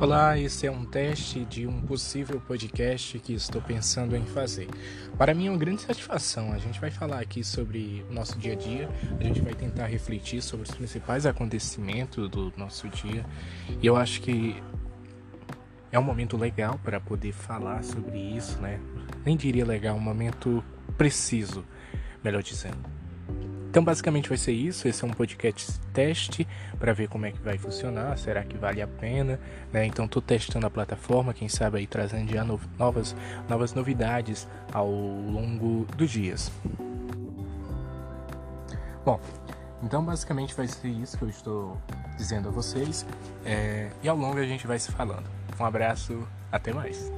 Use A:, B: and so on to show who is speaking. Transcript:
A: Olá, esse é um teste de um possível podcast que estou pensando em fazer. Para mim é uma grande satisfação. A gente vai falar aqui sobre o nosso dia a dia, a gente vai tentar refletir sobre os principais acontecimentos do nosso dia. E eu acho que é um momento legal para poder falar sobre isso, né? Nem diria legal, um momento preciso, melhor dizendo. Então, basicamente vai ser isso. Esse é um podcast teste para ver como é que vai funcionar. Será que vale a pena? Né? Então, estou testando a plataforma. Quem sabe aí trazendo já no novas, novas novidades ao longo dos dias. Bom, então basicamente vai ser isso que eu estou dizendo a vocês. É... E ao longo a gente vai se falando. Um abraço, até mais.